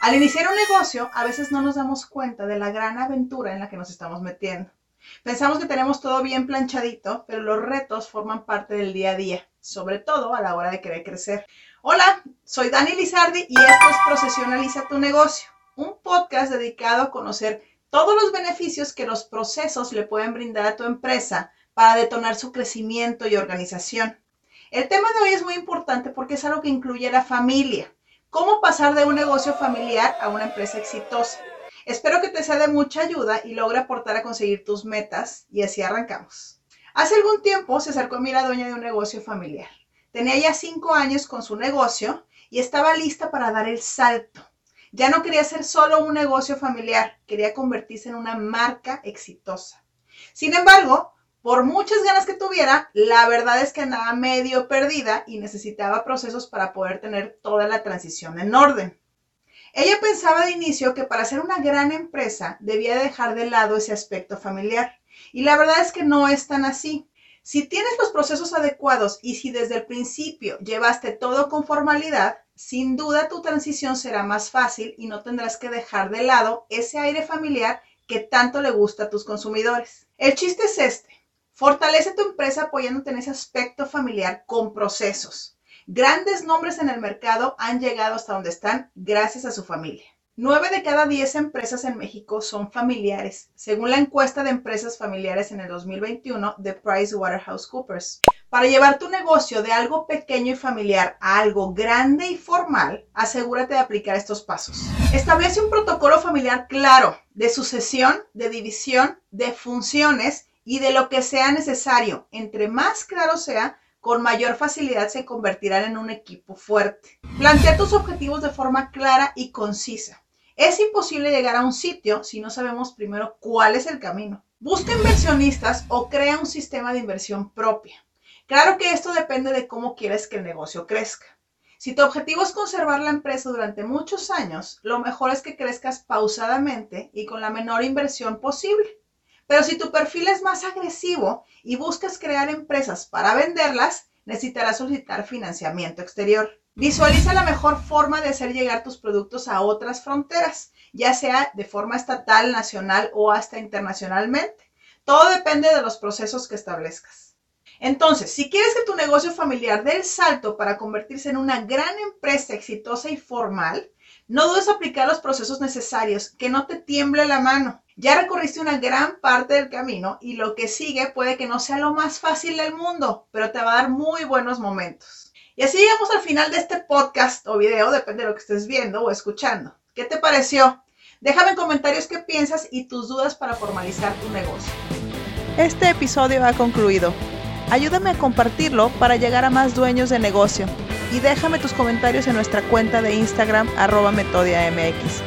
Al iniciar un negocio, a veces no nos damos cuenta de la gran aventura en la que nos estamos metiendo. Pensamos que tenemos todo bien planchadito, pero los retos forman parte del día a día, sobre todo a la hora de querer crecer. Hola, soy Dani Lizardi y esto es Procesionaliza tu negocio, un podcast dedicado a conocer todos los beneficios que los procesos le pueden brindar a tu empresa para detonar su crecimiento y organización. El tema de hoy es muy importante porque es algo que incluye a la familia cómo pasar de un negocio familiar a una empresa exitosa. Espero que te sea de mucha ayuda y logre aportar a conseguir tus metas y así arrancamos. Hace algún tiempo se acercó a mí la dueña de un negocio familiar. Tenía ya cinco años con su negocio y estaba lista para dar el salto. Ya no quería ser solo un negocio familiar, quería convertirse en una marca exitosa. Sin embargo, por muchas ganas que tuviera, la verdad es que andaba medio perdida y necesitaba procesos para poder tener toda la transición en orden. Ella pensaba de inicio que para ser una gran empresa debía dejar de lado ese aspecto familiar. Y la verdad es que no es tan así. Si tienes los procesos adecuados y si desde el principio llevaste todo con formalidad, sin duda tu transición será más fácil y no tendrás que dejar de lado ese aire familiar que tanto le gusta a tus consumidores. El chiste es este. Fortalece tu empresa apoyándote en ese aspecto familiar con procesos. Grandes nombres en el mercado han llegado hasta donde están gracias a su familia. Nueve de cada diez empresas en México son familiares, según la encuesta de empresas familiares en el 2021 de PricewaterhouseCoopers. Para llevar tu negocio de algo pequeño y familiar a algo grande y formal, asegúrate de aplicar estos pasos. Establece un protocolo familiar claro de sucesión, de división, de funciones y de lo que sea necesario. Entre más claro sea, con mayor facilidad se convertirán en un equipo fuerte. Plantea tus objetivos de forma clara y concisa. Es imposible llegar a un sitio si no sabemos primero cuál es el camino. Busca inversionistas o crea un sistema de inversión propia. Claro que esto depende de cómo quieres que el negocio crezca. Si tu objetivo es conservar la empresa durante muchos años, lo mejor es que crezcas pausadamente y con la menor inversión posible. Pero si tu perfil es más agresivo y buscas crear empresas para venderlas, necesitarás solicitar financiamiento exterior. Visualiza la mejor forma de hacer llegar tus productos a otras fronteras, ya sea de forma estatal, nacional o hasta internacionalmente. Todo depende de los procesos que establezcas. Entonces, si quieres que tu negocio familiar dé el salto para convertirse en una gran empresa exitosa y formal, no dudes aplicar los procesos necesarios, que no te tiemble la mano. Ya recorriste una gran parte del camino y lo que sigue puede que no sea lo más fácil del mundo, pero te va a dar muy buenos momentos. Y así llegamos al final de este podcast o video, depende de lo que estés viendo o escuchando. ¿Qué te pareció? Déjame en comentarios qué piensas y tus dudas para formalizar tu negocio. Este episodio ha concluido. Ayúdame a compartirlo para llegar a más dueños de negocio y déjame tus comentarios en nuestra cuenta de Instagram arroba metodiamx.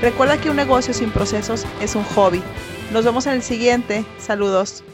Recuerda que un negocio sin procesos es un hobby. Nos vemos en el siguiente. Saludos.